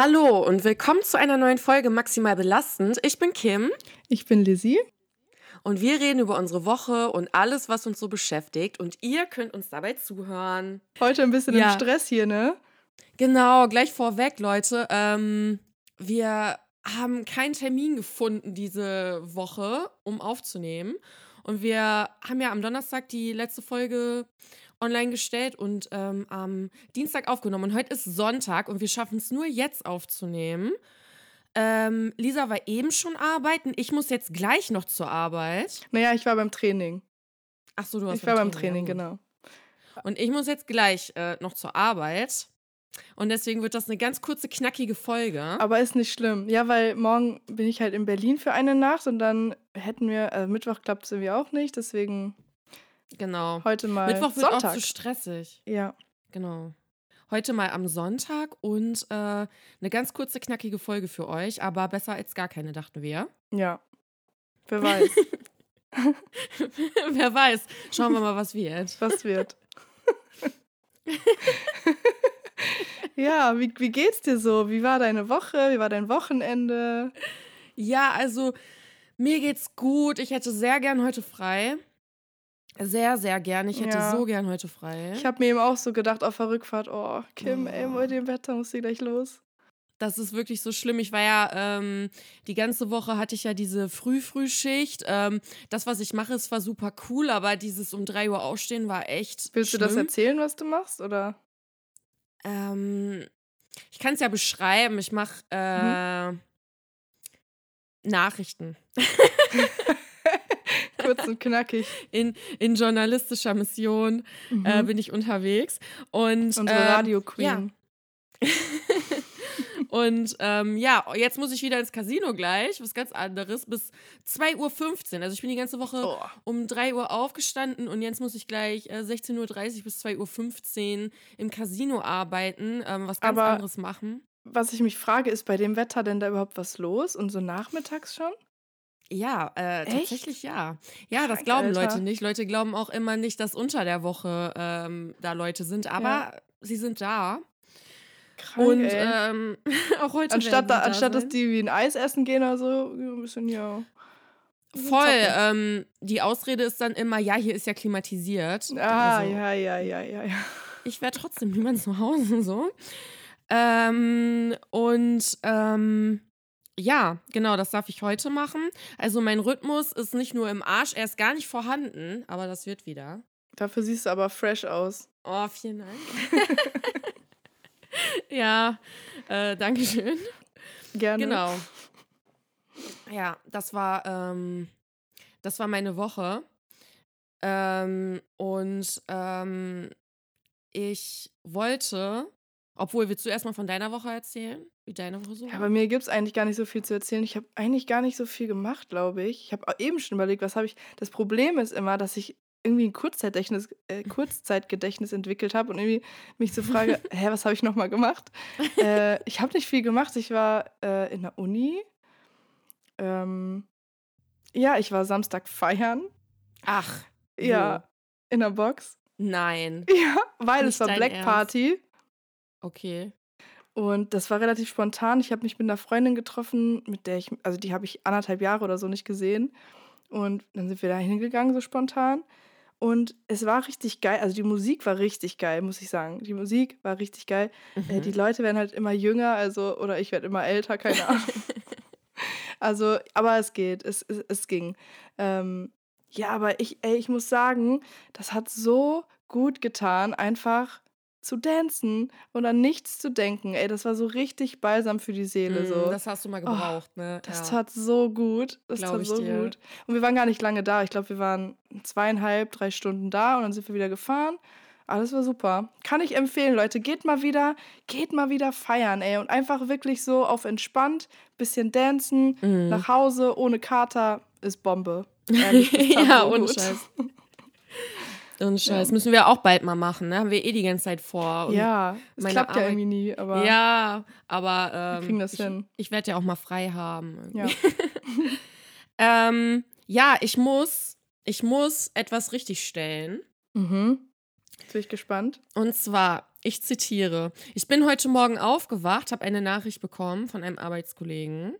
Hallo und willkommen zu einer neuen Folge Maximal Belastend. Ich bin Kim. Ich bin Lizzie. Und wir reden über unsere Woche und alles, was uns so beschäftigt. Und ihr könnt uns dabei zuhören. Heute ein bisschen ja. im Stress hier, ne? Genau, gleich vorweg, Leute. Ähm, wir haben keinen Termin gefunden diese Woche, um aufzunehmen. Und wir haben ja am Donnerstag die letzte Folge online gestellt und ähm, am Dienstag aufgenommen. Und heute ist Sonntag und wir schaffen es nur jetzt aufzunehmen. Ähm, Lisa war eben schon arbeiten. Ich muss jetzt gleich noch zur Arbeit. Naja, ich war beim Training. Ach so, du warst Ich war beim Training, Training genau. Und ich muss jetzt gleich äh, noch zur Arbeit. Und deswegen wird das eine ganz kurze, knackige Folge. Aber ist nicht schlimm. Ja, weil morgen bin ich halt in Berlin für eine Nacht und dann hätten wir, äh, Mittwoch klappt es irgendwie auch nicht, deswegen Genau. Heute mal Mittwoch wird Sonntag. auch zu stressig. Ja. Genau. Heute mal am Sonntag und äh, eine ganz kurze, knackige Folge für euch, aber besser als gar keine, dachten wir. Ja. Wer weiß. Wer weiß. Schauen wir mal, was wird. Was wird. ja, wie, wie geht's dir so? Wie war deine Woche? Wie war dein Wochenende? Ja, also mir geht's gut. Ich hätte sehr gern heute frei. Sehr, sehr gern. Ich hätte ja. so gern heute frei. Ich habe mir eben auch so gedacht auf der Rückfahrt, oh, Kim, oh. ey, bei dem Wetter muss sie gleich los. Das ist wirklich so schlimm. Ich war ja, ähm, die ganze Woche hatte ich ja diese Früh-Frühschicht. Ähm, das, was ich mache, ist zwar super cool, aber dieses um 3 Uhr aufstehen war echt. Willst schlimm. du das erzählen, was du machst, oder? Ähm, ich kann es ja beschreiben. Ich mache äh, mhm. Nachrichten. Kurz und knackig. In, in journalistischer Mission mhm. äh, bin ich unterwegs. Und, Unsere äh, Radio Queen. Ja. und ähm, ja, jetzt muss ich wieder ins Casino gleich, was ganz anderes, bis 2.15 Uhr. Also ich bin die ganze Woche oh. um 3 Uhr aufgestanden und jetzt muss ich gleich äh, 16.30 Uhr bis 2.15 Uhr im Casino arbeiten, ähm, was ganz Aber anderes machen. Was ich mich frage, ist bei dem Wetter denn da überhaupt was los? Und so nachmittags schon? Ja, äh, tatsächlich ja. Ja, das glauben Alter. Leute nicht. Leute glauben auch immer nicht, dass unter der Woche ähm, da Leute sind, aber ja. sie sind da. Krank, und ähm, auch heute. Anstatt, da, anstatt dass die wie ein Eis essen gehen oder so, ein bisschen ja. Voll. Ähm, die Ausrede ist dann immer, ja, hier ist ja klimatisiert. Ah, also, ja, ja, ja, ja, ja. Ich werde trotzdem niemand zu Hause so. Ähm, und ähm, ja, genau, das darf ich heute machen. Also mein Rhythmus ist nicht nur im Arsch, er ist gar nicht vorhanden, aber das wird wieder. Dafür siehst du aber fresh aus. Oh, vielen Dank. ja, äh, danke schön. Gerne. Genau. Ja, das war, ähm, das war meine Woche. Ähm, und ähm, ich wollte obwohl, willst du erstmal von deiner Woche erzählen? Wie deine Woche so? Ja, bei mir gibt es eigentlich gar nicht so viel zu erzählen. Ich habe eigentlich gar nicht so viel gemacht, glaube ich. Ich habe eben schon überlegt, was habe ich. Das Problem ist immer, dass ich irgendwie ein Kurzzeitgedächtnis, äh, Kurzzeitgedächtnis entwickelt habe und irgendwie mich so frage, hä, was habe ich nochmal gemacht? äh, ich habe nicht viel gemacht. Ich war äh, in der Uni. Ähm, ja, ich war Samstag feiern. Ach. Ja, wo? in der Box. Nein. Ja, weil Nicht es war Black Ernst. Party. Okay. Und das war relativ spontan. Ich habe mich mit einer Freundin getroffen, mit der ich, also die habe ich anderthalb Jahre oder so nicht gesehen. Und dann sind wir da hingegangen, so spontan. Und es war richtig geil. Also die Musik war richtig geil, muss ich sagen. Die Musik war richtig geil. Äh, mhm. die Leute werden halt immer jünger, also, oder ich werde immer älter, keine Ahnung. also, aber es geht, es, es, es ging. Ähm, ja, aber ich, ey, ich muss sagen, das hat so gut getan, einfach zu dancen und an nichts zu denken. Ey, das war so richtig balsam für die Seele. Mm, so. Das hast du mal gebraucht, oh, ne? Das ja. tat so gut. Das Glaub tat so dir. gut. Und wir waren gar nicht lange da. Ich glaube, wir waren zweieinhalb, drei Stunden da und dann sind wir wieder gefahren. Alles war super. Kann ich empfehlen, Leute. Geht mal wieder, geht mal wieder feiern, ey. Und einfach wirklich so auf entspannt, bisschen dancen, mm. nach Hause, ohne Kater, ist Bombe. Ehrlich, ja, ohne Scheiß. Und Scheiß. Ja. Müssen wir auch bald mal machen, ne? Haben wir eh die ganze Zeit vor. Und ja, es klappt Arbeit, ja irgendwie nie, aber. Ja, aber. Ähm, kriegen das ich, hin. Ich werde ja auch mal frei haben. Ja. ähm, ja, ich muss, ich muss etwas richtigstellen. Mhm. Jetzt bin ich gespannt. Und zwar, ich zitiere. Ich bin heute Morgen aufgewacht, habe eine Nachricht bekommen von einem Arbeitskollegen.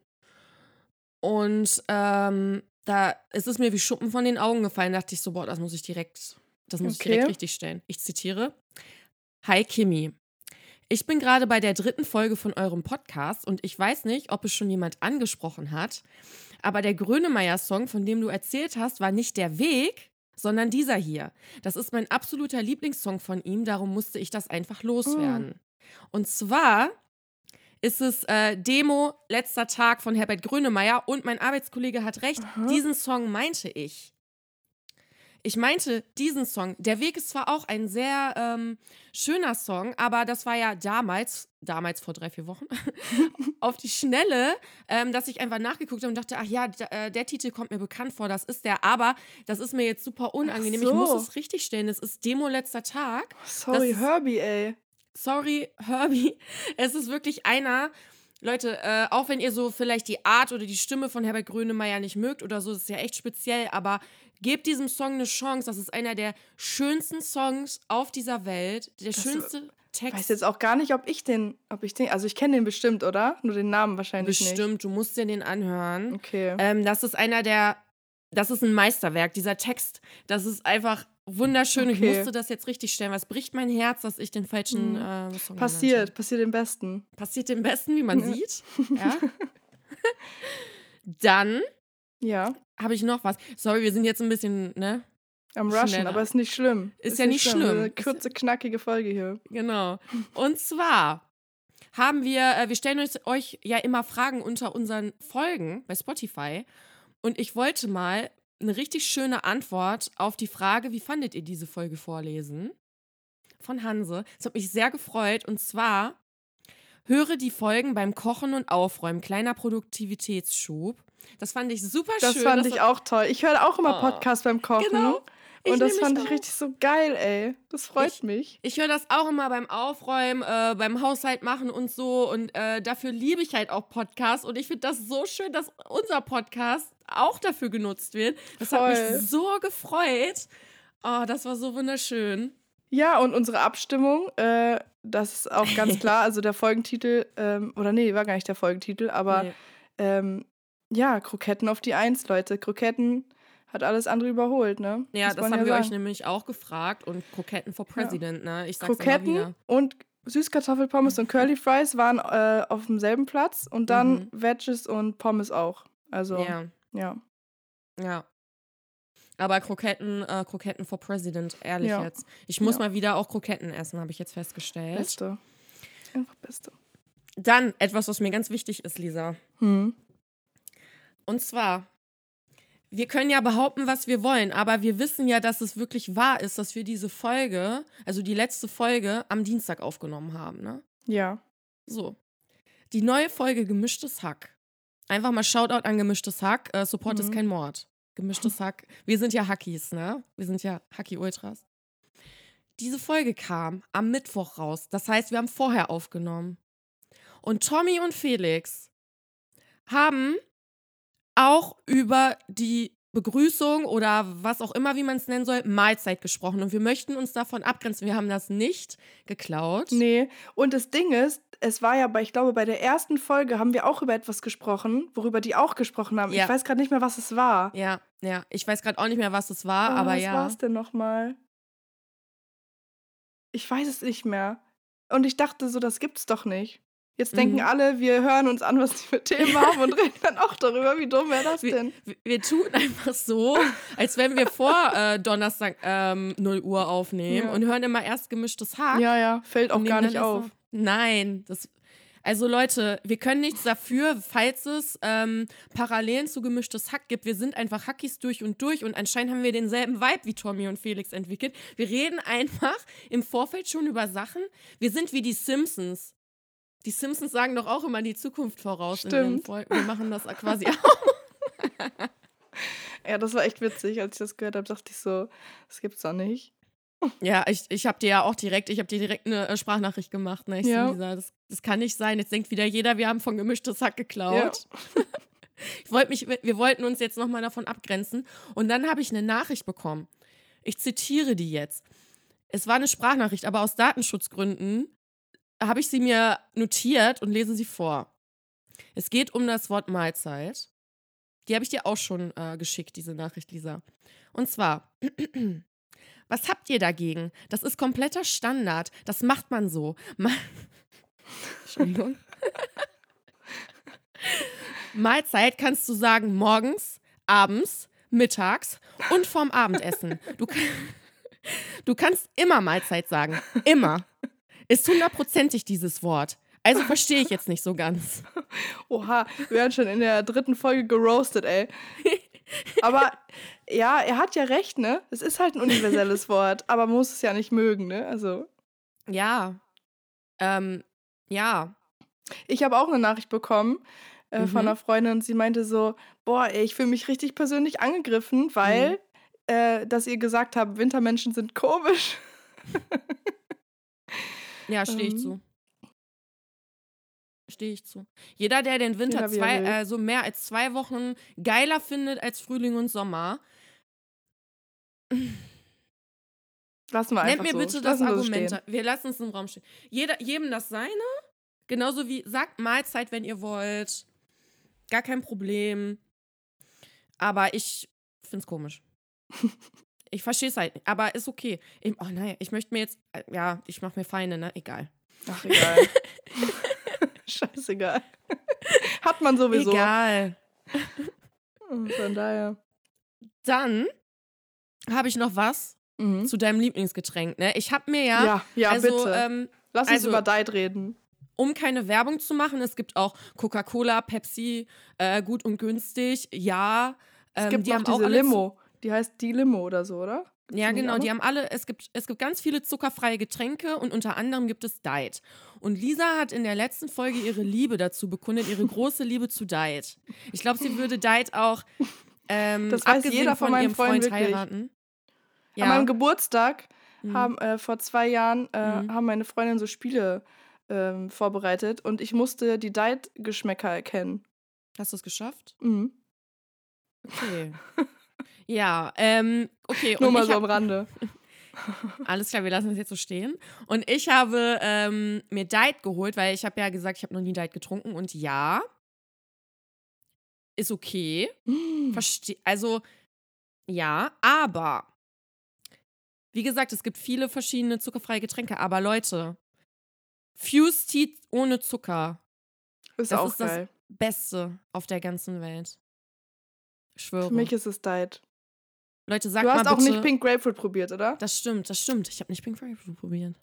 Und ähm, da ist es mir wie Schuppen von den Augen gefallen. Da dachte ich so, boah, das muss ich direkt, das muss ich direkt Okay. richtig stellen. Ich zitiere. Hi Kimi. Ich bin gerade bei der dritten Folge von eurem Podcast und ich weiß nicht, ob es schon jemand angesprochen hat, aber der Grönemeyer-Song, von dem du erzählt hast, war nicht der Weg, sondern dieser hier. Das ist mein absoluter Lieblingssong von ihm, darum musste ich das einfach loswerden. Und zwar ist es äh, Demo letzter Tag von Herbert Grönemeyer und mein Arbeitskollege hat recht, Aha. diesen Song meinte ich. Ich meinte diesen Song. Der Weg ist zwar auch ein sehr ähm, schöner Song, aber das war ja damals, damals vor drei, vier Wochen, auf die Schnelle, ähm, dass ich einfach nachgeguckt habe und dachte, ach ja, äh, der Titel kommt mir bekannt vor, das ist der, aber das ist mir jetzt super unangenehm. Ich muss so. es richtig stellen. Es ist Demo letzter Tag. Sorry, ist- Herbie, ey. Sorry, Herbie. Es ist wirklich einer. Leute, äh, auch wenn ihr so vielleicht die Art oder die Stimme von Herbert Grönemeyer nicht mögt oder so, das ist ja echt speziell, aber gebt diesem Song eine Chance. Das ist einer der schönsten Songs auf dieser Welt. Der Das- schönste Ich Text. weiß jetzt auch gar nicht, ob ich den, ob ich den, also ich kenne den bestimmt, oder? Nur den Namen wahrscheinlich Bestimmt, du musst dir den anhören. nicht. Okay. Ähm, das ist einer der, das ist ein Meisterwerk. Dieser Text, das ist einfach wunderschön. Ich Okay. musste das jetzt richtig stellen. Was bricht mein Herz, dass ich den falschen Mhm. äh, Song. Passiert, passiert im Besten. Passiert dem Besten, wie man Ja. sieht. Ja. Dann Ja, habe ich noch was. Sorry, wir sind jetzt ein bisschen, ne? am Rushen, Schneller. aber ist nicht schlimm. Ist ja nicht schlimm. Eine Ist- kurze, knackige Folge hier. Genau. Und zwar haben wir, äh, wir stellen euch, euch ja immer Fragen unter unseren Folgen bei Spotify. Und ich wollte mal eine richtig schöne Antwort auf die Frage, wie fandet ihr diese Folge vorlesen? Von Hanse. Das hat mich sehr gefreut. Und zwar höre die Folgen beim Kochen und Aufräumen. Kleiner Produktivitätsschub. Das fand ich super Das schön. fand ich war- auch toll. Ich höre auch immer Oh. Podcasts beim Kochen. Genau. Und das fand ich richtig so geil, ey. Das freut Ich- mich. Ich höre das auch immer beim Aufräumen, äh, beim Haushalt machen und so. Und äh, dafür liebe ich halt auch Podcasts. Und ich finde das so schön, dass unser Podcast auch dafür genutzt wird. Das hat Voll. mich so gefreut. Oh, das war so wunderschön. Ja, und unsere Abstimmung, äh, das ist auch ganz klar. Also der Folgentitel, ähm, oder nee, war gar nicht der Folgentitel, aber Nee. ähm, ja, Kroketten auf die Eins, Leute. Kroketten hat alles andere überholt, ne? Ja, Muss das haben wir sagen. euch nämlich auch gefragt. Und Kroketten for President, ne? Ich sag's Kroketten und Süßkartoffelpommes und Curly Fries waren äh, auf demselben Platz und dann Mhm. Veggies und Pommes auch. Also, ja. Ja, ja. Aber Kroketten, äh, Kroketten for President, ehrlich Ja. jetzt. Ich muss Ja. mal wieder auch Kroketten essen, habe ich jetzt festgestellt. Beste. Einfach Beste. Dann etwas, was mir ganz wichtig ist, Lisa. Hm. Und zwar, wir können ja behaupten, was wir wollen, aber wir wissen ja, dass es wirklich wahr ist, dass wir diese Folge, also die letzte Folge, am Dienstag aufgenommen haben, ne? Ja. So. Die neue Folge Gemischtes Hack. Einfach mal Shoutout an Gemischtes Hack. Äh, Support ist Mhm. kein Mord. Gemischtes Hack. Wir sind ja Hackies, ne? Wir sind ja Hacki-Ultras. Diese Folge kam am Mittwoch raus. Das heißt, wir haben vorher aufgenommen. Und Tommy und Felix haben auch über die Begrüßung oder was auch immer, wie man es nennen soll, Mahlzeit gesprochen. Und wir möchten uns davon abgrenzen. Wir haben das nicht geklaut. Nee, und das Ding ist, es war ja bei, ich glaube, bei der ersten Folge haben wir auch über etwas gesprochen, worüber die auch gesprochen haben. Ja. Ich weiß gerade nicht mehr, was es war. Ja, ja. Ich weiß gerade auch nicht mehr, was es war, Ah, aber was ja. war es denn nochmal? Ich weiß es nicht mehr. Und ich dachte so, das gibt's doch nicht. Jetzt denken Mhm. alle, wir hören uns an, was die für Themen haben und reden dann auch darüber. Wie dumm wäre das Wir, denn? wir- wir tun einfach so, als wenn wir vor äh, Donnerstag ähm, 0 Uhr aufnehmen Ja. und hören immer erst gemischtes Hack. Ja, ja, fällt auch gar nicht auf. noch- Nein, das. Also Leute, wir können nichts dafür, falls es ähm, Parallelen zu gemischtes Hack gibt. Wir sind einfach Hackies durch und durch und anscheinend haben wir denselben Vibe wie Tommy und Felix entwickelt. Wir reden einfach im Vorfeld schon über Sachen. Wir sind wie die Simpsons. Die Simpsons sagen doch auch immer die Zukunft voraus. Stimmt. Wir machen das quasi auch. Ja, das war echt witzig. Als ich das gehört habe, dachte ich so, das gibt's doch nicht. Ja, ich, ich habe dir ja auch direkt, ich habe dir direkt eine äh, Sprachnachricht gemacht. Ne? Ich Ja. Lisa, das, das kann nicht sein. Jetzt denkt wieder jeder, wir haben von gemischtes Hack geklaut. Ich wollte mich, wir wollten uns jetzt nochmal davon abgrenzen. Und dann habe ich eine Nachricht bekommen. Ich zitiere die jetzt. Es war eine Sprachnachricht, aber aus Datenschutzgründen habe ich sie mir notiert und lese sie vor. Es geht um das Wort Mahlzeit. Die habe ich dir auch schon äh, geschickt, diese Nachricht, Lisa. Und zwar, was habt ihr dagegen? Das ist kompletter Standard. Das macht man so. Ma Entschuldigung. Mahlzeit kannst du sagen morgens, abends, mittags und vorm Abendessen. Du, du kannst immer Mahlzeit sagen. Immer. Ist hundertprozentig dieses Wort. Also verstehe ich jetzt nicht so ganz. Oha, wir werden schon in der dritten Folge geroastet, ey. Aber ja, er hat ja recht, ne? Es ist halt ein universelles Wort, aber man muss es ja nicht mögen, ne? Also. Ja. Ähm, ja. Ich habe auch eine Nachricht bekommen äh, mhm. von einer Freundin und sie meinte so: Boah, ey, ich fühle mich richtig persönlich angegriffen, weil, mhm. äh, dass ihr gesagt habt, Wintermenschen sind komisch. ja, stehe ich ähm. zu. Stehe ich zu. Jeder, der den Winter ja, zwei, äh, so mehr als zwei Wochen geiler findet als Frühling und Sommer. Lassen wir einfach Nennt mir so. bitte das Argument. Wir lassen es im Raum stehen. Jeder, jedem das seine. Genauso wie sagt Mahlzeit, wenn ihr wollt. Gar kein Problem. Aber ich finde es komisch. ich verstehe es halt nicht. Aber ist okay. Ich, oh nein, ich möchte mir jetzt. Äh, ja, ich mache mir Feinde, ne? Egal. Ach, egal. Scheißegal. Hat man sowieso. Egal. Von daher. Dann habe ich noch was mhm. zu deinem Lieblingsgetränk. Ne? Ich habe mir ja. Ja, ja, also, bitte. Ähm, Lass uns also, über Diet reden. Um keine Werbung zu machen, es gibt auch Coca-Cola, Pepsi, äh, gut und günstig. Ja. Ähm, es gibt die auch haben diese auch Limo. Die heißt die Limo oder so, oder? Ja, genau. Die haben alle, es gibt, es gibt ganz viele zuckerfreie Getränke und unter anderem gibt es Diet. Und Lisa hat in der letzten Folge ihre Liebe dazu bekundet, ihre große Liebe zu Diet. Ich glaube, sie würde Diet auch ähm, das weiß jeder von, von meinem Freund, Freund heiraten. Ja. An meinem Geburtstag mhm. haben äh, vor zwei Jahren äh, mhm. haben meine Freundin so Spiele äh, vorbereitet und ich musste die Diet-Geschmäcker erkennen. Hast du es geschafft? Mhm. Okay. Ja, ähm, okay. Nur mal so am Rande. Alles klar, wir lassen es jetzt so stehen. Und ich habe ähm, mir Diet geholt, weil ich habe ja gesagt, ich habe noch nie Diet getrunken. Und ja, ist okay. Mm. Verste also, ja, aber wie gesagt, es gibt viele verschiedene zuckerfreie Getränke. Aber Leute, Fuse Tea ohne Zucker. Ist das auch ist geil. das Beste auf der ganzen Welt. Ich schwöre. Für mich ist es Diet. Leute, sag mal Du hast mal auch nicht Pink Grapefruit probiert, oder? Das stimmt, das stimmt. Ich habe nicht Pink Grapefruit probiert.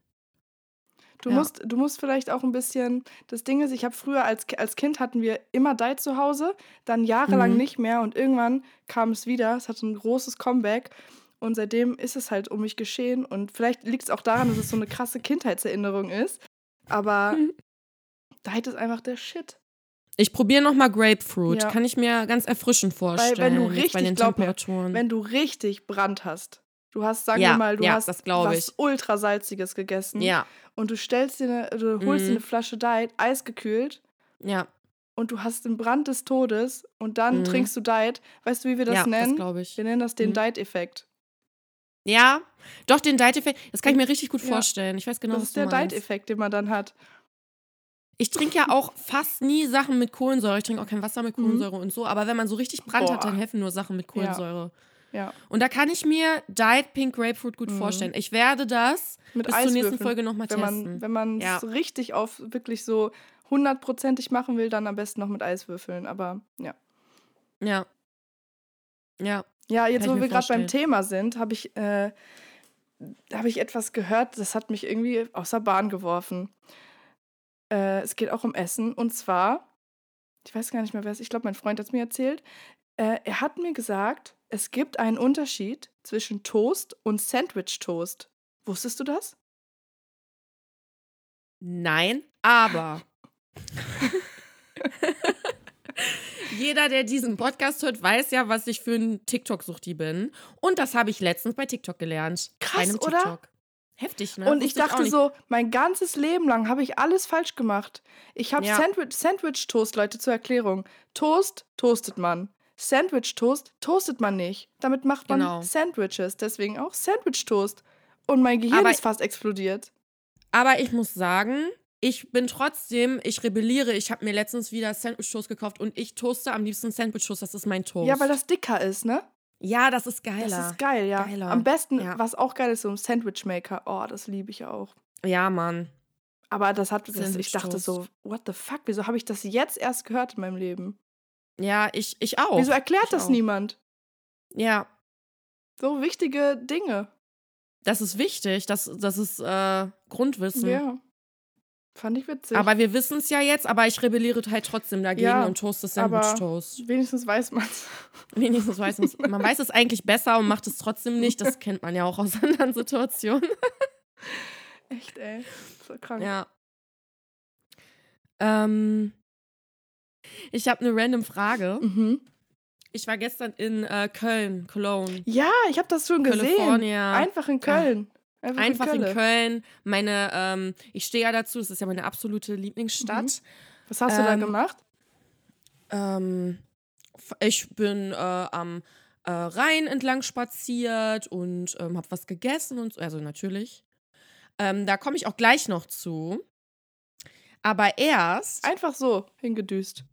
Du, ja. musst, du musst vielleicht auch ein bisschen. Das Ding ist, ich habe früher als, als Kind hatten wir immer Diet zu Hause, dann jahrelang mhm. nicht mehr und irgendwann kam es wieder. Es hatte ein großes Comeback und seitdem ist es halt um mich geschehen. Und vielleicht liegt es auch daran, dass es so eine krasse Kindheitserinnerung ist. Aber Diet ist einfach der Shit. Ich probiere noch mal Grapefruit. Ja. Kann ich mir ganz erfrischend vorstellen. Weil wenn du richtig, bei den Temperaturen. Mir, wenn du richtig Brand hast, du hast, sagen ja, wir mal, du ja, hast was ultrasalziges gegessen. Ja. Und du stellst dir, eine, du holst mhm. dir eine Flasche Diet, eisgekühlt. Ja. Und du hast den Brand des Todes und dann mhm. trinkst du Diet. Weißt du, wie wir das ja, nennen? Das glaube ich. Wir nennen das den mhm. Diet-Effekt. Ja, doch, den Diet-Effekt, das kann ich mir richtig gut vorstellen. Ich weiß genau, das was ist der Diet-Effekt, den man dann hat. Ich trinke ja auch fast nie Sachen mit Kohlensäure. Ich trinke auch kein Wasser mit mhm. Kohlensäure mhm. und so. Aber wenn man so richtig Brand Boah. hat, dann helfen nur Sachen mit Kohlensäure. Ja. ja. Und da kann ich mir Diet Pink Grapefruit gut mhm. vorstellen. Ich werde das mit bis zur nächsten Folge nochmal testen. Wenn man es ja. richtig auf wirklich so hundertprozentig machen will, dann am besten noch mit Eiswürfeln. Aber ja. Ja. Ja. Ja, jetzt wo wir gerade beim Thema sind, habe ich, äh, hab ich etwas gehört, das hat mich irgendwie aus der Bahn geworfen. Äh, es geht auch um Essen. Und zwar, ich weiß gar nicht mehr, wer es ist, ich glaube, mein Freund hat es mir erzählt. Äh, er hat mir gesagt, es gibt einen Unterschied zwischen Toast und Sandwich-Toast. Wusstest du das? Nein, aber. Jeder, der diesen Podcast hört, weiß ja, was ich für ein TikTok-Suchti bin. Und das habe ich letztens bei TikTok gelernt. Krass, oder? Heftig, ne? Und ich dachte so, mein ganzes Leben lang habe ich alles falsch gemacht. Ich habe ja. Sandwich, Sandwich Toast, Leute, zur Erklärung. Toast toastet man. Sandwich Toast toastet man nicht. Damit macht man genau. Sandwiches. Deswegen auch Sandwich Toast. und mein Gehirn Aber- ist fast explodiert. Aber ich muss sagen, ich bin trotzdem, ich rebelliere. Ich habe mir letztens wieder Sandwich-Toast gekauft und ich toaste am liebsten Sandwich-Toast. Das ist mein Toast. Ja, weil das dicker ist, ne? Ja, das ist geiler. Das ist geil, ja. Geiler. Am besten, Ja. was auch geil ist, so ein Sandwichmaker. Oh, das liebe ich auch. Ja, Mann. Aber das hat, das, ich Sandwich dachte so, what the fuck, wieso habe ich das jetzt erst gehört in meinem Leben? Ja, ich, ich auch. Wieso erklärt Ich das auch. niemand? Ja, So wichtige Dinge. das ist wichtig. Das, das ist äh, Grundwissen. Ja. Fand ich witzig. Aber wir wissen es ja jetzt, aber ich rebelliere halt trotzdem dagegen Ja, und toaste aber- Sandwich-Toast. wenigstens weiß man's. Wenigstens weiß man es. Man weiß es eigentlich besser und macht es trotzdem nicht. Das kennt man ja auch aus anderen Situationen. Echt, ey. So krank. Ja. Ähm, ich habe eine random Frage. Mhm. Ich war gestern in äh, Köln, Cologne. Ja, ich habe das schon gesehen. California. Einfach in Köln. Einfach, Einfach in Kölle. Köln. Meine, ähm, ich stehe ja dazu, es ist ja meine absolute Lieblingsstadt. Was hast du da Ähm, gemacht? Ähm, ich bin äh, am äh, Rhein entlang spaziert und ähm, habe was gegessen und so. Also natürlich. Ähm, da komme ich auch gleich noch zu. Aber erst Einfach so hingedüst.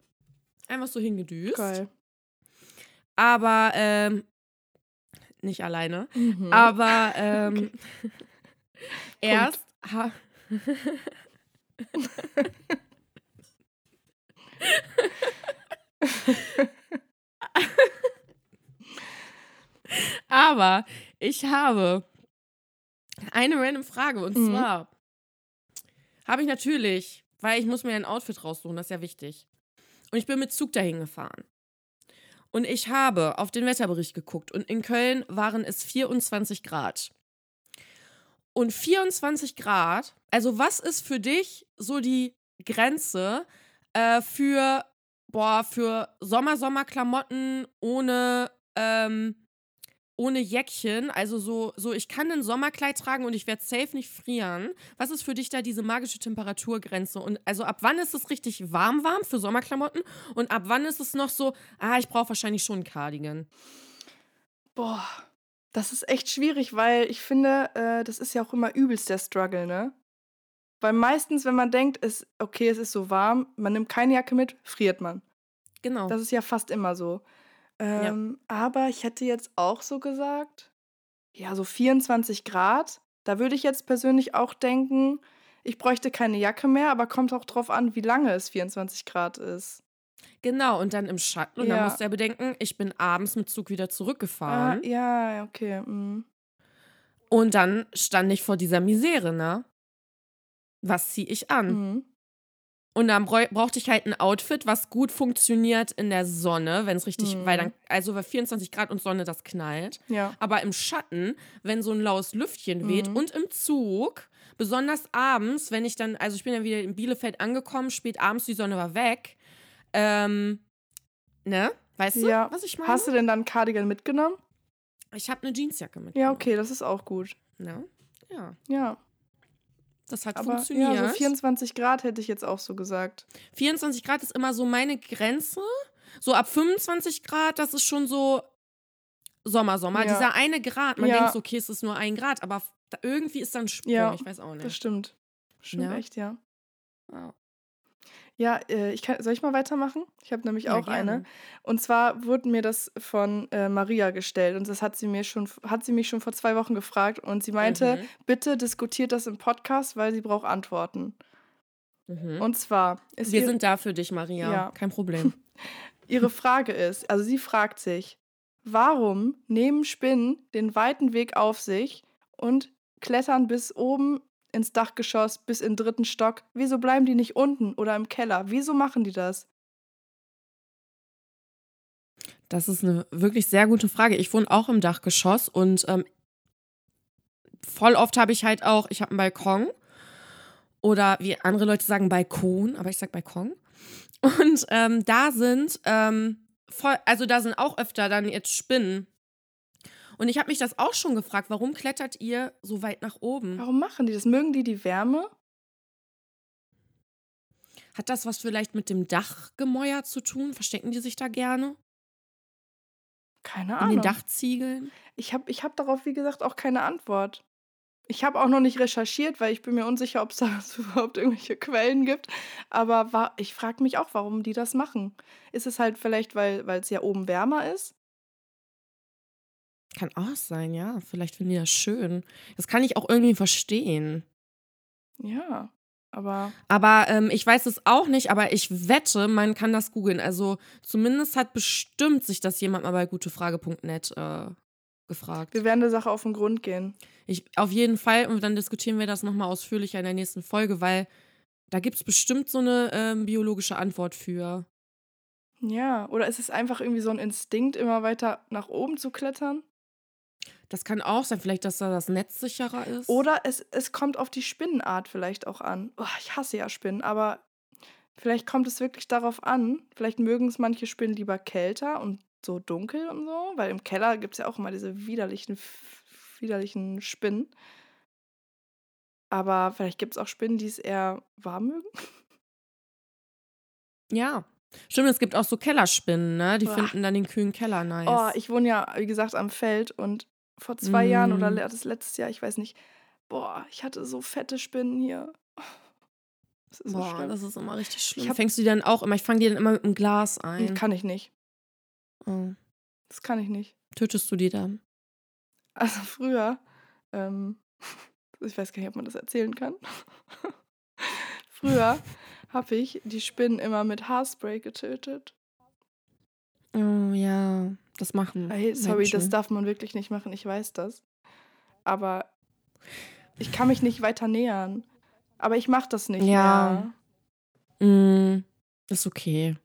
einfach so hingedüst. Geil. Aber ähm, nicht alleine. Mhm. Aber ähm, erst ha Aber ich habe eine random Frage und Mhm. zwar habe ich natürlich, weil ich muss mir ein Outfit raussuchen, das ist ja wichtig. Und ich bin mit Zug dahin gefahren. Und ich habe auf den Wetterbericht geguckt und in Köln waren es 24 Grad. Und 24 Grad, also was ist für dich so die Grenze äh, für, boah, für Sommer-Sommer-Klamotten ohne, ähm, ohne Jäckchen? Also so, so, ich kann ein Sommerkleid tragen und ich werde safe nicht frieren. Was ist für dich da diese magische Temperaturgrenze? Und also ab wann ist es richtig warm, warm für Sommerklamotten? Und ab wann ist es noch so, ah, ich brauche wahrscheinlich schon ein Cardigan? Boah, das ist echt schwierig, weil ich finde, äh, das ist ja auch immer übelst der Struggle, ne? Weil meistens, wenn man denkt, es, okay, es ist so warm, man nimmt keine Jacke mit, friert man. Genau. Das ist ja fast immer so. Ähm, Aber ich hätte jetzt auch so gesagt, ja, so 24 Grad. Da würde ich jetzt persönlich auch denken, ich bräuchte keine Jacke mehr, aber kommt auch drauf an, wie lange es 24 Grad ist. Genau, und dann im Schatten. Und dann Ja. musst du ja bedenken, ich bin abends mit Zug wieder Ah, zurückgefahren. ja, okay. mm. Und dann stand ich vor dieser Misere, ne? Was ziehe ich an? Mhm. Und dann brauchte ich halt ein Outfit, was gut funktioniert in der Sonne, wenn es richtig, Mhm. weil dann, also bei 24 Grad und Sonne, das knallt. Ja. Aber im Schatten, wenn so ein laues Lüftchen weht Mhm. und im Zug, besonders abends, wenn ich dann, also ich bin dann wieder in Bielefeld angekommen, spät abends, die Sonne war weg. Ähm, ne? Weißt du, Ja. was ich meine? Hast du denn dann Cardigan mitgenommen? Ich habe eine Jeansjacke mit. Ja, okay, das ist auch gut. Ne? Ja, Ja, das hat aber funktioniert. ja, so 24 Grad hätte ich jetzt auch so gesagt. 24 Grad ist immer so meine Grenze. So ab 25 Grad, das ist schon so Sommer, Sommer. Ja. Dieser eine Grad, man Ja. denkt so, okay, es ist nur ein Grad, aber irgendwie ist dann Sprung, Ja, ich weiß auch Das nicht. stimmt. Stimmt Ja. echt, ja. Ja. Ja, äh, ich kann, soll ich mal weitermachen? Ich habe nämlich Ja, auch eine. gerne. Und zwar wurde mir das von äh, Maria gestellt und das hat sie mir schon, hat sie mich schon vor zwei Wochen gefragt und sie meinte, Mhm. bitte diskutiert das im Podcast, weil sie braucht Antworten. Mhm. Und zwar ist Wir ihr, sind da für dich, Maria. Ja. Kein Problem. ihre Frage ist, also sie fragt sich, warum nehmen Spinnen den weiten Weg auf sich und klettern bis oben ins Dachgeschoss, bis in den dritten Stock? Wieso bleiben die nicht unten oder im Keller? Wieso machen die das? Das ist eine wirklich sehr gute Frage. Ich wohne auch im Dachgeschoss und ähm, voll oft habe ich halt auch, ich habe einen Balkon oder wie andere Leute sagen Balkon, aber ich sag Balkon. Und ähm, da sind ähm, voll, also da sind auch öfter dann jetzt Spinnen. Und ich habe mich das auch schon gefragt, warum klettert ihr so weit nach oben? Warum machen die das? Mögen die die Wärme? Hat das was vielleicht mit dem Dachgemäuer zu tun? Verstecken die sich da gerne? Keine In Ahnung. den Dachziegeln? Ich habe ich hab darauf, wie gesagt, auch keine Antwort. Ich habe auch noch nicht recherchiert, weil ich bin mir unsicher, ob es da überhaupt irgendwelche Quellen gibt. Aber wa ich frage mich auch, warum die das machen. Ist es halt vielleicht, weil es ja oben wärmer ist? Kann auch sein, ja. Vielleicht finden die das schön. Das kann ich auch irgendwie verstehen. Ja, aber. Aber ähm, ich weiß es auch nicht, aber ich wette, man kann das googeln. Also zumindest hat bestimmt sich das jemand mal bei gutefrage.net äh, gefragt. Wir werden der Sache auf den Grund gehen. Ich, auf jeden Fall. Und dann diskutieren wir das nochmal ausführlicher in der nächsten Folge, weil da gibt es bestimmt so eine ähm, biologische Antwort für. Ja, oder ist es einfach irgendwie so ein Instinkt, immer weiter nach oben zu klettern? Das kann auch sein, vielleicht, dass da das Netz sicherer ist. Oder es, es kommt auf die Spinnenart vielleicht auch an. Oh, ich hasse ja Spinnen, aber vielleicht kommt es wirklich darauf an. Vielleicht mögen es manche Spinnen lieber kälter und so dunkel und so, weil im Keller gibt es ja auch immer diese widerlichen, widerlichen Spinnen. Aber vielleicht gibt es auch Spinnen, die es eher warm mögen. Ja. Stimmt, es gibt auch so Kellerspinnen, ne? Die Boah. finden dann den kühlen Keller nice. Oh, ich wohne ja, wie gesagt, am Feld und vor zwei mm. Jahren oder mhm. das letztes Jahr, ich weiß nicht. Boah, ich hatte so fette Spinnen hier. Das ist Boah, so das ist immer richtig schlimm. Hab, Fängst du die dann auch immer? Ich fange die dann immer mit einem Glas ein. Kann ich nicht. Oh. Das kann ich nicht. Tötest du die dann? Also früher, ähm, ich weiß gar nicht, ob man das erzählen kann. früher habe ich die Spinnen immer mit Haarspray getötet. Oh ja, das machen. Hey, sorry, Menschen. das darf man wirklich nicht machen, ich weiß das. Aber ich kann mich nicht weiter nähern. Aber ich mache das nicht ja. mehr. Mm, ist okay.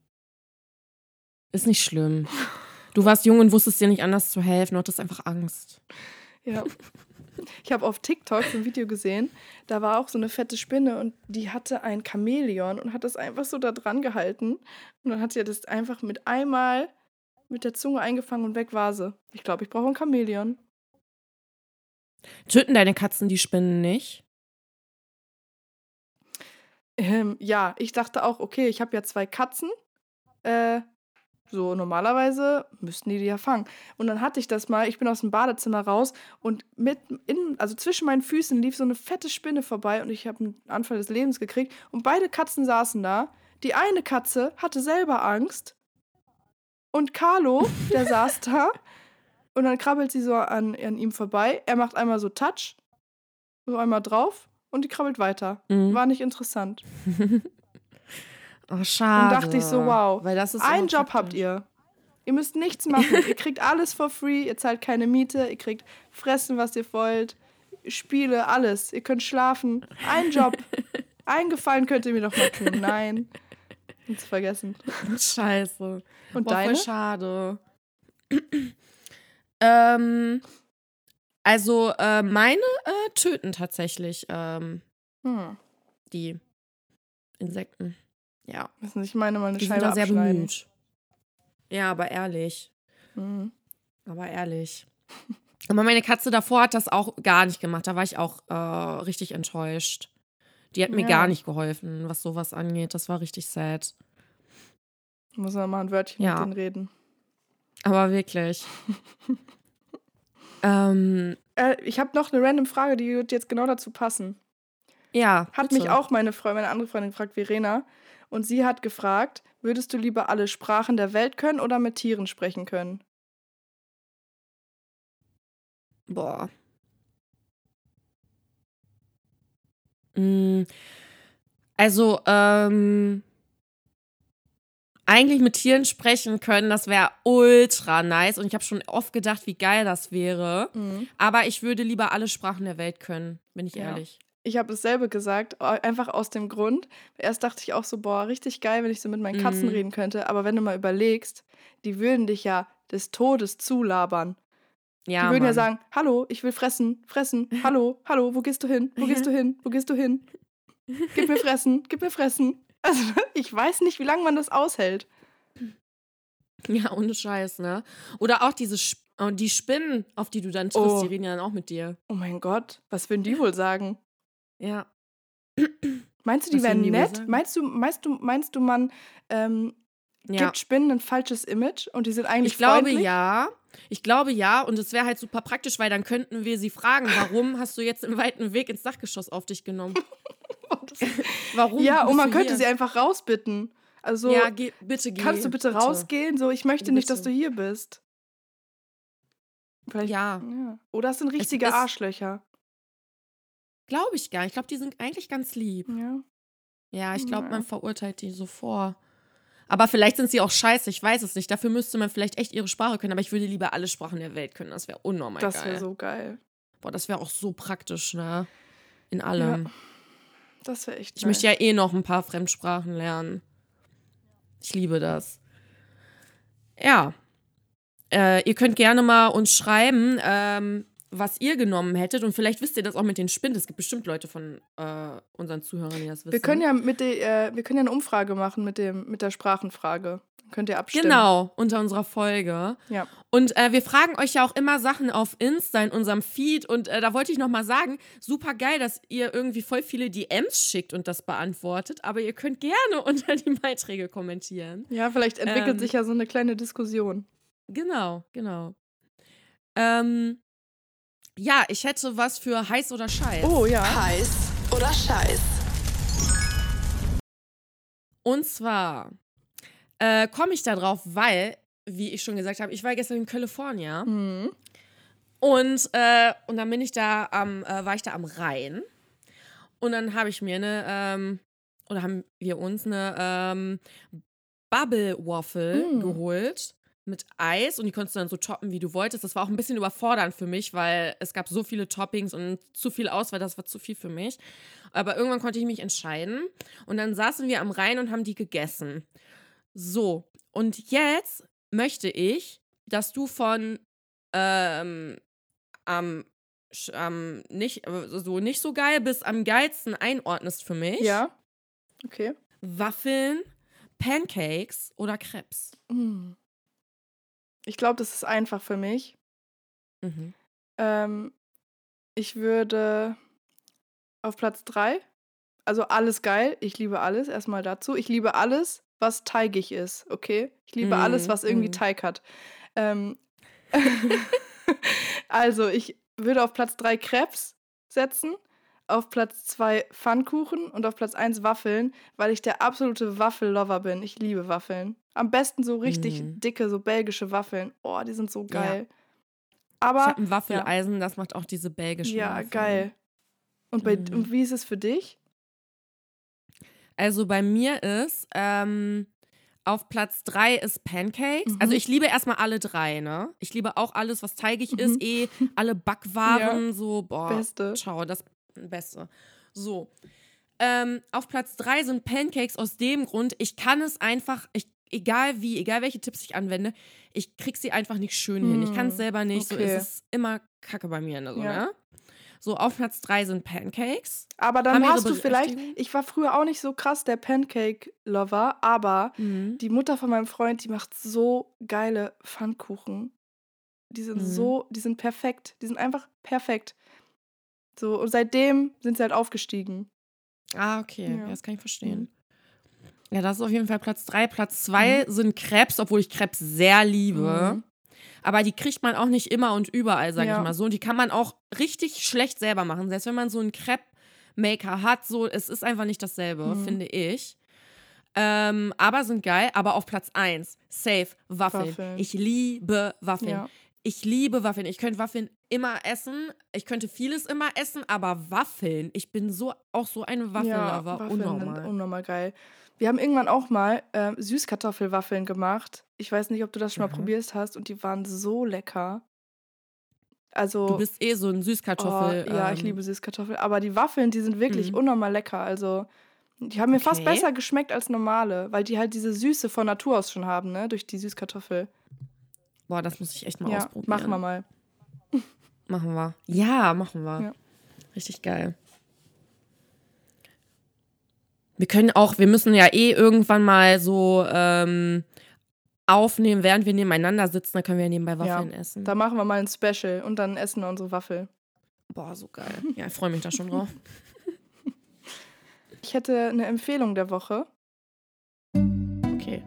Ist nicht schlimm. Du warst jung und wusstest dir nicht anders zu helfen, du hattest einfach Angst. Ja. Ich habe auf TikTok so ein Video gesehen, da war auch so eine fette Spinne und die hatte ein Chamäleon und hat das einfach so da dran gehalten. Und dann hat sie das einfach mit einmal mit der Zunge eingefangen und weg war sie. Ich glaube, ich brauche ein Chamäleon. Töten deine Katzen die Spinnen nicht? Ähm, ja, ich dachte auch, okay, ich habe ja zwei Katzen. Äh, so normalerweise müssten die die ja fangen. Und dann hatte ich das mal, ich bin aus dem Badezimmer raus und mit in, also zwischen meinen Füßen lief so eine fette Spinne vorbei und ich habe einen Anfall des Lebens gekriegt und beide Katzen saßen da. Die eine Katze hatte selber Angst und Carlo, der saß da und dann krabbelt sie so an, an ihm vorbei. Er macht einmal so Touch, so einmal drauf und die krabbelt weiter. Mhm. War nicht interessant. Oh, schade. Und dachte ich so, wow, Weil das ist einen Job habt ihr. Ihr müsst nichts machen. ihr kriegt alles for free. Ihr zahlt keine Miete. Ihr kriegt fressen, was ihr wollt. Spiele, alles. Ihr könnt schlafen. Ein Job. Eingefallen könnt ihr mir doch mal tun. Nein. Nichts vergessen. Scheiße. Und Boah, deine? Voll schade. ähm, also äh, meine äh, töten tatsächlich ähm, hm. die Insekten. Ja. Müssen sich meine mal eine Die Scheibe sind da sehr bemüht. Ja, aber ehrlich. Mhm. Aber ehrlich. Aber meine Katze davor hat das auch gar nicht gemacht. Da war ich auch äh, richtig enttäuscht. Die hat mir ja. gar nicht geholfen, was sowas angeht. Das war richtig sad. Muss man mal ein Wörtchen ja. mit denen reden. Aber wirklich. ähm, äh, ich habe noch eine random Frage, die wird jetzt genau dazu passen. Ja. Hat bitte. mich auch meine Freundin, meine andere Freundin gefragt, Verena. Und sie hat gefragt, würdest du lieber alle Sprachen der Welt können oder mit Tieren sprechen können? Boah. Also, ähm, eigentlich mit Tieren sprechen können, das wäre ultra nice. Und ich habe schon oft gedacht, wie geil das wäre. Mhm. Aber ich würde lieber alle Sprachen der Welt können, bin ich ja. ehrlich ich habe dasselbe gesagt, einfach aus dem Grund. Erst dachte ich auch so, boah, richtig geil, wenn ich so mit meinen Katzen mhm. reden könnte. Aber wenn du mal überlegst, die würden dich ja des Todes zulabern. Ja, die würden Mann. ja sagen, hallo, ich will fressen, fressen, hallo, hallo, wo gehst du hin, wo gehst du hin, wo gehst du hin? Gib mir fressen, gib mir fressen. Also ich weiß nicht, wie lange man das aushält. Ja, ohne Scheiß, ne? Oder auch diese Sp oh, die Spinnen, auf die du dann triffst, oh. die reden ja dann auch mit dir. Oh mein Gott, was würden die wohl sagen? Ja. Meinst du, die wären nett? Meinst du, meinst du, meinst du, man ähm, Ja. Gibt Spinnen ein falsches Image und die sind eigentlich Ich glaube freundlich? ja. Ich glaube ja. Und es wäre halt super praktisch, weil dann könnten wir sie fragen, warum hast du jetzt den weiten Weg ins Dachgeschoss auf dich genommen? warum? Ja, und man könnte hier? sie einfach rausbitten. Also, Ja, geh, bitte geh. kannst du bitte, rausgehen? So, ich möchte nicht, dass du Bitte. hier bist. Vielleicht, Ja, ja. Oder es sind richtige ist- Arschlöcher. glaube ich gar nicht. Ich glaube, die sind eigentlich ganz lieb. Ja. Ja, ich glaube, Ja. man verurteilt die so vor. Aber vielleicht sind sie auch scheiße, ich weiß es nicht. Dafür müsste man vielleicht echt ihre Sprache können. Aber ich würde lieber alle Sprachen der Welt können. Das wäre unnormal Das geil. wäre so geil. Boah, das wäre auch so praktisch, ne? In allem. Das wäre echt Ich möchte ja eh noch ein paar Fremdsprachen lernen. Ich liebe das. Ja. Äh, ihr könnt gerne mal uns schreiben, ähm, was ihr genommen hättet. Und vielleicht wisst ihr das auch mit den Spinnen. Es gibt bestimmt Leute von äh, unseren Zuhörern, die das wissen. Wir können ja mit der, äh, wir können ja eine Umfrage machen mit dem, mit der Sprachenfrage. Dann könnt ihr abstimmen. Genau, unter unserer Folge. Ja. Und äh, wir fragen euch ja auch immer Sachen auf Insta in unserem Feed. Und äh, da wollte ich noch mal sagen, super geil, dass ihr irgendwie voll viele DMs schickt und das beantwortet. Aber ihr könnt gerne unter die Beiträge kommentieren. Ja, vielleicht entwickelt Ähm, sich ja so eine kleine Diskussion. Genau, genau. Ähm, ja, ich hätte was für heiß oder scheiß. Oh ja. Heiß oder Scheiß? Und zwar äh, komme ich da drauf, weil, wie ich schon gesagt habe, ich war gestern in California. Mhm. Und, äh, und dann bin ich da am, äh, war ich da am Rhein. Und dann habe ich mir eine, ähm, oder haben wir uns eine ähm, Bubble Waffle Mm. geholt mit Eis und die konntest du dann so toppen, wie du wolltest. Das war auch ein bisschen überfordernd für mich, weil es gab so viele Toppings und zu viel Auswahl, das war zu viel für mich. Aber irgendwann konnte ich mich entscheiden und dann saßen wir am Rhein und haben die gegessen. So, und jetzt möchte ich, dass du von ähm, am, am nicht, äh, so nicht so geil bis am geilsten einordnest für mich. Ja. Okay. Waffeln, Pancakes oder Crepes. Mhm. Ich glaube, das ist einfach für mich. Mhm. Ähm, ich würde auf Platz 3, also alles geil, ich liebe alles, erstmal dazu. Ich liebe alles, was teigig ist, okay? Ich liebe Mm, alles, was irgendwie mm. Teig hat. Ähm, also, ich würde auf Platz 3 Krebs setzen, auf Platz 2 Pfannkuchen und auf Platz 1 Waffeln, weil ich der absolute Waffellover bin. Ich liebe Waffeln. Am besten so richtig Mhm. dicke, so belgische Waffeln. Oh, die sind so Ja. geil. Ich Aber habe ein Waffeleisen, das macht auch diese belgischen ja, Waffeln. geil. Und, bei, Mhm. und wie ist es für dich? Also bei mir ist ähm, auf Platz 3 ist Pancakes. Mhm. Also ich liebe erstmal alle drei, ne? Ich liebe auch alles, was teigig Mhm. ist, eh alle Backwaren, so, boah, Beste. ciao, das Beste. So. Ähm, auf Platz 3 sind Pancakes aus dem Grund, ich kann es einfach, ich, egal wie, egal welche Tipps ich anwende, ich krieg sie einfach nicht schön hin. Ich kann es Hm, selber nicht. So okay. ist es immer Kacke bei mir, ne? So, Ja. ne? so auf Platz 3 sind Pancakes. Aber dann hast du vielleicht, ich war früher auch nicht so krass der Pancake-Lover, aber Mhm. die Mutter von meinem Freund, die macht so geile Pfannkuchen. Die sind Mhm. so, die sind perfekt. Die sind einfach perfekt. So, und seitdem sind sie halt aufgestiegen. Ah, okay. Ja. Das kann ich verstehen. Ja, das ist auf jeden Fall Platz 3. Platz 2 sind Krebs, obwohl ich Krebs sehr liebe. Mhm. Aber die kriegt man auch nicht immer und überall, sage Ja. ich mal so. Und die kann man auch richtig schlecht selber machen. Selbst wenn man so einen Crepe-Maker hat, so, es ist einfach nicht dasselbe, Mhm. finde ich. Ähm, aber sind geil. Aber auf Platz 1, safe, Waffeln. Waffeln. Ich liebe Waffeln. Ja. Ich liebe Waffeln. Ich könnte Waffeln immer essen. Ich könnte vieles immer essen, aber Waffeln. Ich bin so auch so eine Waffellover. Waffeln sind Unnormal. unnormal geil. Wir haben irgendwann auch mal ähm, Süßkartoffelwaffeln gemacht. Ich weiß nicht, ob du das schon mal Mhm. probiert hast und die waren so lecker. Also Du bist eh so ein Süßkartoffel. Oh, ja, ich ähm, liebe Süßkartoffel. Aber die Waffeln, die sind wirklich Mhm. unnormal lecker. Also, die haben mir fast Okay. besser geschmeckt als normale, weil die halt diese Süße von Natur aus schon haben, ne? Durch die Süßkartoffel. Boah, das muss ich echt mal ja, ausprobieren. machen wir mal. Machen wir. Ja, machen wir. Ja. Richtig geil. Wir können auch, wir müssen ja eh irgendwann mal so ähm, aufnehmen, während wir nebeneinander sitzen, dann können wir nebenbei Waffeln essen. Da machen wir mal ein Special und dann essen wir unsere Waffel. Boah, so geil. Ja, ich freue mich da schon drauf. Ich hätte eine Empfehlung der Woche. Okay. Okay.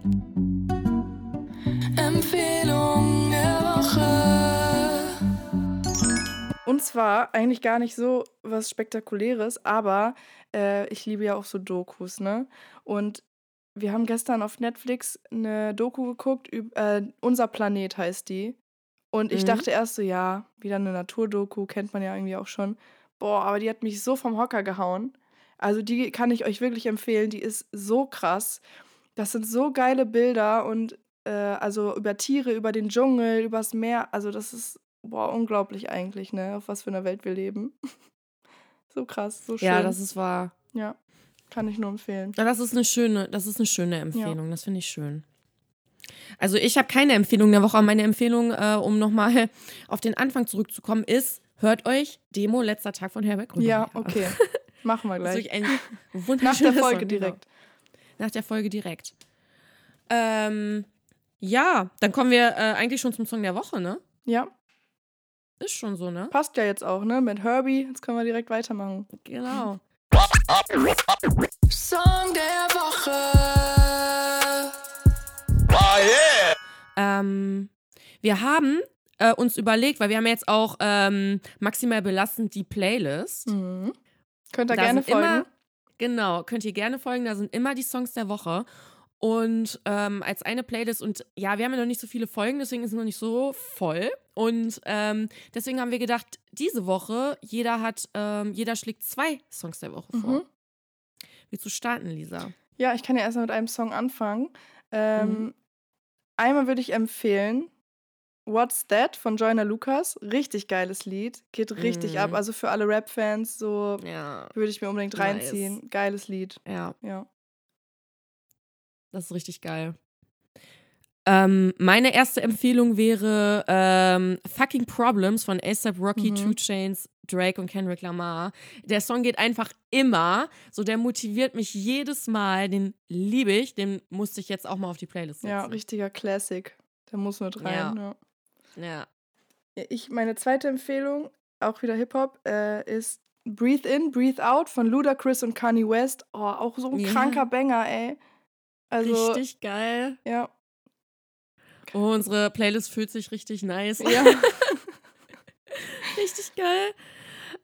Empfehlung Und zwar eigentlich gar nicht so was Spektakuläres, aber äh, ich liebe ja auch so Dokus, ne? Und wir haben gestern auf Netflix eine Doku geguckt, üb- äh, Unser Planet heißt die. Und ich Mhm. dachte erst so, ja, wieder eine Naturdoku, kennt man ja irgendwie auch schon. Boah, aber die hat mich so vom Hocker gehauen. Also die kann ich euch wirklich empfehlen, die ist so krass. Das sind so geile Bilder und äh, also über Tiere, über den Dschungel, übers Meer. Also das ist, boah, unglaublich eigentlich, ne? Auf was für einer Welt wir leben. so krass, so schön. Ja, das ist wahr. ja, kann ich nur empfehlen. Ja, Das ist eine schöne, das ist eine schöne Empfehlung. Das finde ich schön. Also ich habe keine Empfehlung der Woche. aber Meine Empfehlung, äh, um nochmal auf den Anfang zurückzukommen, ist, hört euch Demo letzter Tag von Herbert Grönemeyer Ja, okay. Machen wir gleich. Nach der Folge Song, genau. direkt. Nach der Folge direkt. Ähm, ja, dann kommen wir äh, eigentlich schon zum Song der Woche, ne? Ja, Ist schon so, ne? passt ja jetzt auch, ne? Mit Herbie. Jetzt können wir direkt weitermachen. Genau. Song der Woche. Ähm, wir haben äh, uns überlegt, weil wir haben jetzt auch ähm, maximal belastend die Playlist. Mhm. Könnt ihr Da gerne sind immer- folgen. Genau, könnt ihr gerne folgen. Da sind immer die Songs der Woche. Und ähm, als eine Playlist, und ja, wir haben ja noch nicht so viele Folgen, deswegen ist es noch nicht so voll. Und ähm, deswegen haben wir gedacht, diese Woche, jeder hat, ähm, jeder schlägt zwei Songs der Woche vor. Mhm. Willst du starten, Lisa? Ja, ich kann ja erstmal mit einem Song anfangen. Ähm, Mhm. Einmal würde ich empfehlen What's That von Joyner Lucas. Richtig geiles Lied. Geht richtig Mhm. ab. Also für alle Rap-Fans, so Ja. würde ich mir unbedingt Nice. reinziehen. Geiles Lied. Ja, Ja. das ist richtig geil. Ähm, meine erste Empfehlung wäre ähm, Fucking Problems von ASAP Rocky, Mhm. Two Chains, Drake und Kendrick Lamar. Der Song geht einfach immer. So, der motiviert mich jedes Mal. Den liebe ich. Den musste ich jetzt auch mal auf die Playlist setzen. Ja, richtiger Classic. Der muss mit rein. Ja. Ja. Ja. Ich, meine zweite Empfehlung, auch wieder Hip-Hop, äh, ist Breathe In, Breathe Out von Ludacris und Kanye West. Oh, auch so ein Ja. kranker Banger, ey. Also, richtig geil. ja. Oh, unsere Playlist fühlt sich richtig nice. ja. Richtig geil.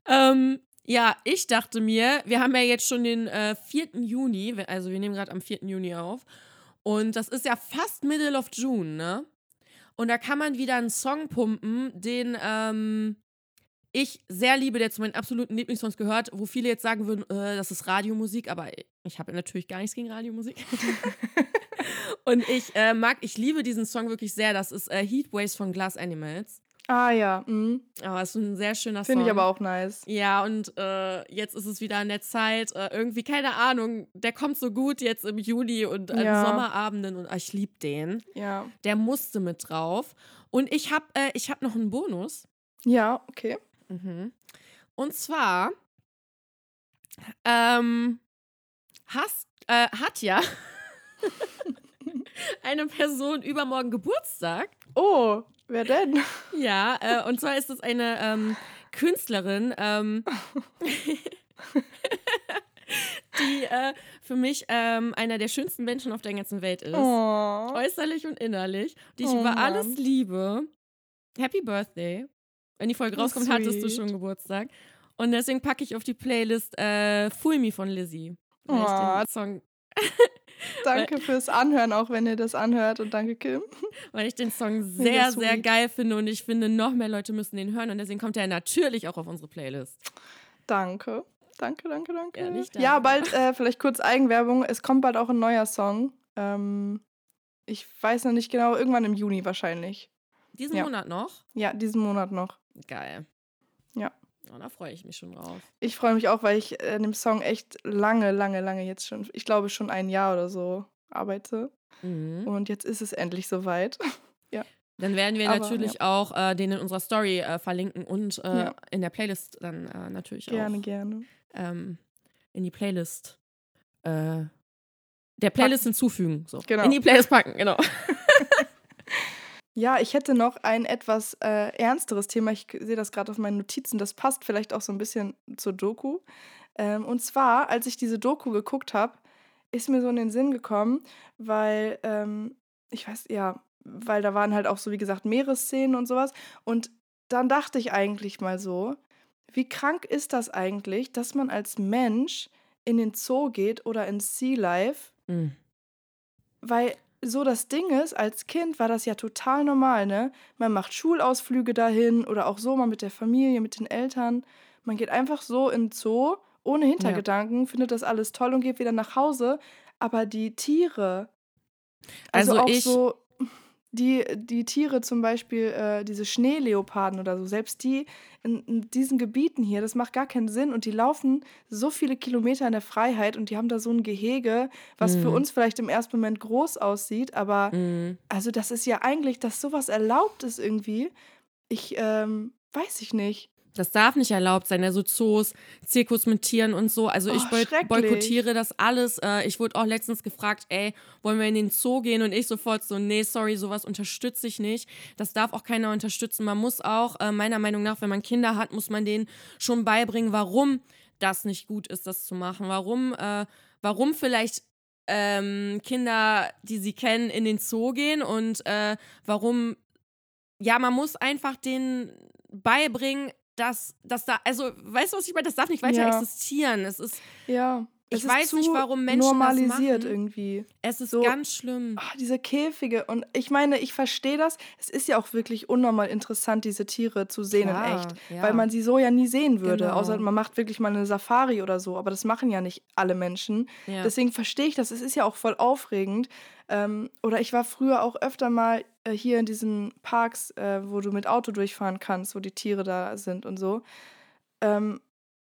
Ähm, ja, ich dachte mir, wir haben ja jetzt schon den äh, 4. Juni, also wir nehmen gerade am 4. Juni auf. Und das ist ja fast Middle of June, ne? Und da kann man wieder einen Song pumpen, den ähm, ich sehr liebe, der zu meinen absoluten Lieblingssongs gehört, wo viele jetzt sagen würden, äh, das ist Radiomusik, aber ich habe natürlich gar nichts gegen Radiomusik. Und ich äh, mag, ich liebe diesen Song wirklich sehr. Das ist äh, Heatwaves von Glass Animals. ah ja, mhm. Aber es ist ein sehr schöner Song. finde ich aber auch nice. Ja, und äh, jetzt ist es wieder an der Zeit. Äh, irgendwie, keine Ahnung, der kommt so gut jetzt im Juni und an Ja. Sommerabenden und ah, ich liebe den. Ja. Der musste mit drauf. Und ich habe äh, ich hab noch einen Bonus. Ja, okay. Mhm. Und zwar ähm, hast, äh, hat ja eine Person übermorgen Geburtstag. Oh, wer denn? Ja, äh, und zwar ist es eine ähm, Künstlerin, ähm, die äh, für mich ähm, einer der schönsten Menschen auf der ganzen Welt ist. Oh. Äußerlich und innerlich. Die ich Oh, über Mann. alles liebe. Happy Birthday. Wenn die Folge Oh, rauskommt, hattest du sweet. schon Geburtstag. Und deswegen packe ich auf die Playlist äh, Fool Me von Lizzie. Weil ich Oh. den Song, Danke fürs Anhören, auch wenn ihr das anhört. Und danke, Kim. weil ich den Song sehr, sehr geil finde und ich finde, noch mehr Leute müssen den hören und deswegen kommt er natürlich auch auf unsere Playlist. Danke. Danke, danke, danke. Ja, nicht Ja, bald, äh, vielleicht kurz Eigenwerbung. Es kommt bald auch ein neuer Song. Ähm, ich weiß noch nicht genau, irgendwann im Juni wahrscheinlich. Diesen Ja. Monat noch? Ja, diesen Monat noch. Geil. Ja. Oh, da freue ich mich schon drauf. Ich freue mich auch, weil ich äh, an dem Song echt lange, lange, lange jetzt schon, ich glaube schon ein Jahr oder so arbeite. Mhm. Und jetzt ist es endlich soweit. Dann werden wir Aber, natürlich auch äh, den in unserer Story äh, verlinken und äh, Ja. in der Playlist dann äh, natürlich gerne, auch gerne. ähm, in die Playlist äh, der Playlist hinzufügen. So. Genau. In die Playlist packen, genau. Ja, ich hätte noch ein etwas äh, ernsteres Thema. Ich sehe das gerade auf meinen Notizen. Das passt vielleicht auch so ein bisschen zur Doku. Ähm, und zwar, als ich diese Doku geguckt habe, ist mir so in den Sinn gekommen, weil, ähm, ich weiß, ja, weil da waren halt auch so, wie gesagt, Meeresszenen und sowas. Und dann dachte ich eigentlich mal so, wie krank ist das eigentlich, dass man als Mensch in den Zoo geht oder ins Sea Life? Mhm. Weil so das Ding ist, als Kind war das ja total normal, ne? Man macht Schulausflüge dahin oder auch so mal mit der Familie, mit den Eltern. Man geht einfach so in den Zoo, ohne Hintergedanken, findet das alles toll und geht wieder nach Hause. Aber die Tiere, also, Also auch ich- so die, die Tiere zum Beispiel, äh, diese Schneeleoparden oder so, selbst die in, in diesen Gebieten hier, das macht gar keinen Sinn und die laufen so viele Kilometer in der Freiheit und die haben da so ein Gehege, was für Mhm. uns vielleicht im ersten Moment groß aussieht, aber Mhm. also das ist ja eigentlich, dass sowas erlaubt ist irgendwie. Ich, ähm, weiß ich nicht. Das darf nicht erlaubt sein. Also Zoos, Zirkus mit Tieren und so. Also ich Oh, boy boykottiere das alles. Äh, ich wurde auch letztens gefragt, ey, wollen wir in den Zoo gehen? Und ich sofort so, nee, sorry, sowas unterstütze ich nicht. Das darf auch keiner unterstützen. Man muss auch, äh, meiner Meinung nach, wenn man Kinder hat, muss man denen schon beibringen, warum das nicht gut ist, das zu machen. Warum, äh, warum vielleicht ähm, Kinder, die sie kennen, in den Zoo gehen und äh, warum ja, man muss einfach denen beibringen, dass, dass da, also, weißt du, was ich meine? Das darf nicht weiter Ja. existieren. Es ist, Ja. Ich es weiß nicht, warum Menschen das normalisiert machen. irgendwie. es ist So- ganz schlimm. Ah, diese Käfige. Und ich meine, ich verstehe das. Es ist ja auch wirklich unnormal interessant, diese Tiere zu sehen Klar, in echt. ja. Weil man sie so ja nie sehen würde. Genau. Außer man macht wirklich mal eine Safari oder so. Aber das machen ja nicht alle Menschen. Ja. Deswegen verstehe ich das. Es ist ja auch voll aufregend. Ähm, oder ich war früher auch öfter mal äh, hier in diesen Parks, äh, wo du mit Auto durchfahren kannst, wo die Tiere da sind und so. Ähm,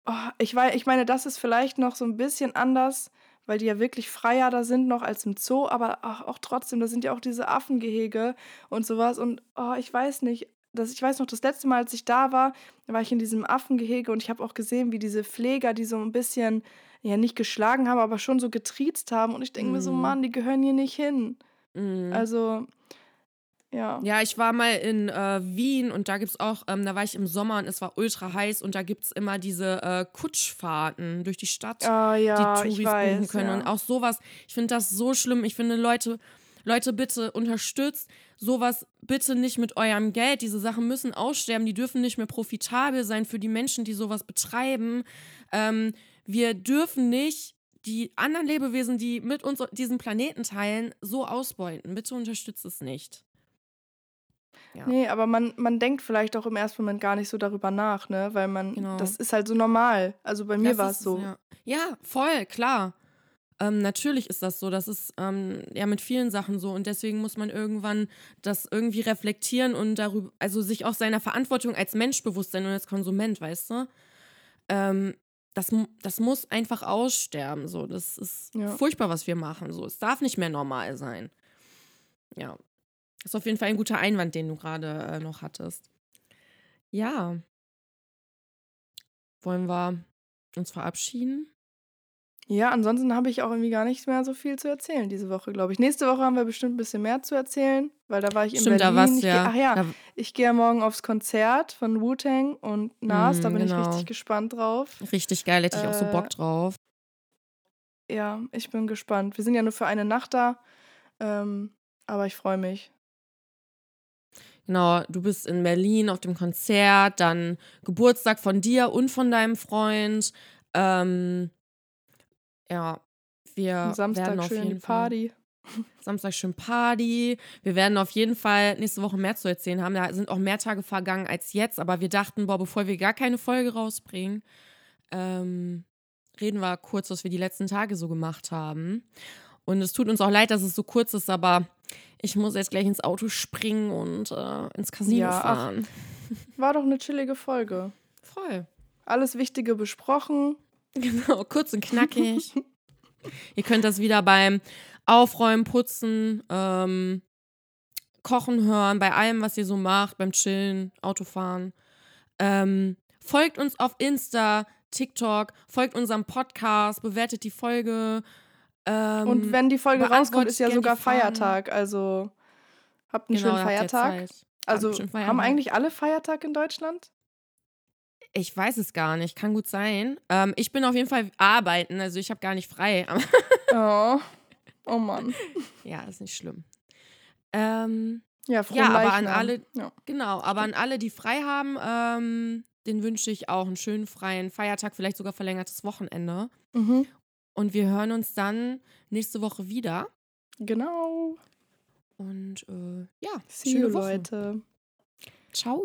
oh, ich, wei- ich meine, das ist vielleicht noch so ein bisschen anders, weil die ja wirklich freier da sind noch als im Zoo, aber auch, trotzdem, da sind ja auch diese Affengehege und sowas. Und oh, ich weiß nicht, das, ich weiß noch, das letzte Mal, als ich da war, war ich in diesem Affengehege und ich habe auch gesehen, wie diese Pfleger, die so ein bisschen, ja, nicht geschlagen haben, aber schon so getriezt haben. Und ich denke mir so, Mhm. Mann, die gehören hier nicht hin. Mhm. Also, ja. Ja, ich war mal in äh, Wien und da gibt's auch, ähm, da war ich im Sommer und es war ultra heiß und da gibt's immer diese äh, Kutschfahrten durch die Stadt. Ah, ja, die Touris weiß, buchen können. ja. Und auch sowas, ich finde das so schlimm. Ich finde, Leute, Leute, bitte unterstützt sowas bitte nicht mit eurem Geld. Diese Sachen müssen aussterben, die dürfen nicht mehr profitabel sein für die Menschen, die sowas betreiben. Ähm, wir dürfen nicht die anderen Lebewesen, die mit uns diesen Planeten teilen, so ausbeuten. Bitte unterstützt es nicht. Ja. Nee, aber man, man denkt vielleicht auch im ersten Moment gar nicht so darüber nach, ne? Weil man, Genau. das ist halt so normal. Also bei mir war es so. Ja, ja voll, klar. Ähm, natürlich ist das so. Das ist ähm, ja mit vielen Sachen so. Und deswegen muss man irgendwann das irgendwie reflektieren und darüber, also sich auch seiner Verantwortung als Mensch bewusst sein und als Konsument, weißt du? Ähm, das, das muss einfach aussterben. So. Das ist Ja. furchtbar, was wir machen. So. Es darf nicht mehr normal sein. Ja. Das ist auf jeden Fall ein guter Einwand, den du gerade äh, noch hattest. Ja. Wollen wir uns verabschieden? Ja, ansonsten habe ich auch irgendwie gar nicht mehr so viel zu erzählen diese Woche, glaube ich. Nächste Woche haben wir bestimmt ein bisschen mehr zu erzählen, weil da war ich in Stimmt, da Berlin. war's ich geh, ja. ach ja, Da, ich gehe ja morgen aufs Konzert von Wu-Tang und Nas, da Mm, bin ich genau. richtig gespannt drauf. richtig geil, hätte ich auch so Äh, Bock drauf. Ja, ich bin gespannt. Wir sind ja nur für eine Nacht da, ähm, aber ich freue mich. Genau, du bist in Berlin auf dem Konzert, dann Geburtstag von dir und von deinem Freund. Ähm, ja, wir Am Samstag werden auf schön jeden Party. Fall Samstag schön Party. Wir werden auf jeden Fall nächste Woche mehr zu erzählen haben. Da sind auch mehr Tage vergangen als jetzt, aber wir dachten, boah, bevor wir gar keine Folge rausbringen, ähm, reden wir kurz, was wir die letzten Tage so gemacht haben. Und es tut uns auch leid, dass es so kurz ist, aber ich muss jetzt gleich ins Auto springen und äh, ins Casino Ja, ach. fahren. War doch eine chillige Folge. Voll. Alles Wichtige besprochen. Genau, kurz und knackig. Ihr könnt das wieder beim Aufräumen, Putzen, ähm, Kochen hören, bei allem, was ihr so macht, beim Chillen, Autofahren. Ähm, folgt uns auf Insta, TikTok, folgt unserem Podcast, bewertet die Folge. Ähm, Und wenn die Folge rauskommt, ist ja sogar. Feiertag. Also habt einen genau, schönen Feiertag. Also schönen haben eigentlich alle Feiertag in Deutschland? Ich weiß es gar nicht, kann gut sein. Ähm, ich bin auf jeden Fall arbeiten, also ich habe gar nicht frei. Oh, oh Mann. ja, ist nicht schlimm. Ähm, Ja, Ja, aber an alle- Ja. genau, aber an alle, die frei haben, ähm, den wünsche ich auch einen schönen freien Feiertag, vielleicht sogar verlängertes Wochenende. Mhm. Und wir hören uns dann nächste Woche wieder. Genau. Und äh, ja, See schöne you, Woche. Leute. Ciao.